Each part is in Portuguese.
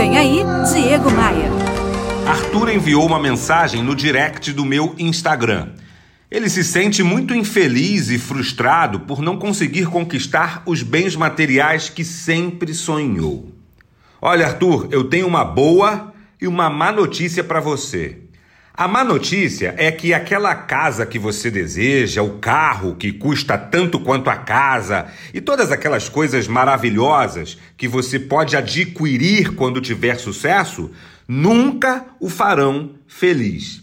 Vem aí, Diego Maia. Arthur enviou uma mensagem no direct do meu Instagram. Ele se sente muito infeliz e frustrado por não conseguir conquistar os bens materiais que sempre sonhou. Olha, Arthur, eu tenho uma boa e uma má notícia para você. A má notícia é que aquela casa que você deseja, o carro que custa tanto quanto a casa e todas aquelas coisas maravilhosas que você pode adquirir quando tiver sucesso, nunca o farão feliz.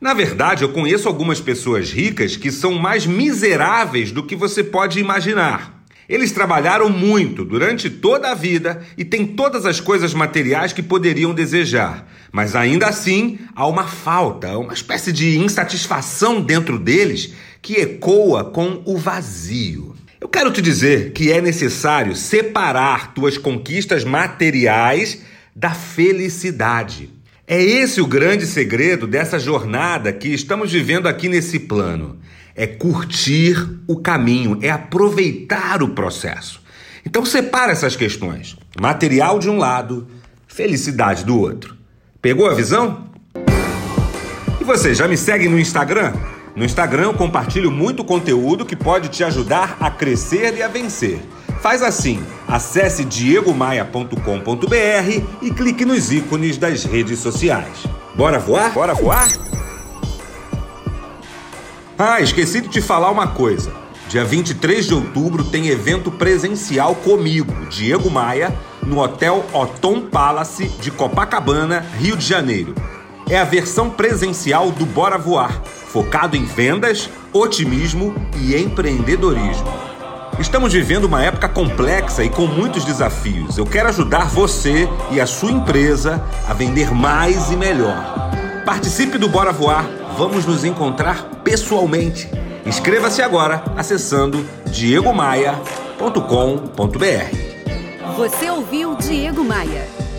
Na verdade, eu conheço algumas pessoas ricas que são mais miseráveis do que você pode imaginar. Eles trabalharam muito durante toda a vida e têm todas as coisas materiais que poderiam desejar, mas ainda assim há uma falta, uma espécie de insatisfação dentro deles que ecoa com o vazio. Eu quero te dizer que é necessário separar tuas conquistas materiais da felicidade. É esse o grande segredo dessa jornada que estamos vivendo aqui nesse plano. É curtir o caminho, é aproveitar o processo. Então separa essas questões. Material de um lado, felicidade do outro. Pegou a visão? E você já me segue no Instagram? No Instagram eu compartilho muito conteúdo que pode te ajudar a crescer e a vencer. Faz assim: acesse diegomaia.com.br e clique nos ícones das redes sociais. Bora voar? Bora voar? Ah, esqueci de te falar uma coisa. Dia 23 de outubro tem evento presencial comigo, Diego Maia, no Hotel Otom Palace de Copacabana, Rio de Janeiro. É a versão presencial do Bora Voar, focado em vendas, otimismo e empreendedorismo. Estamos vivendo uma época complexa e com muitos desafios. Eu quero ajudar você e a sua empresa a vender mais e melhor. Participe do Bora Voar. Vamos nos encontrar pessoalmente. Inscreva-se agora acessando diegomaia.com.br. Você ouviu Diego Maia.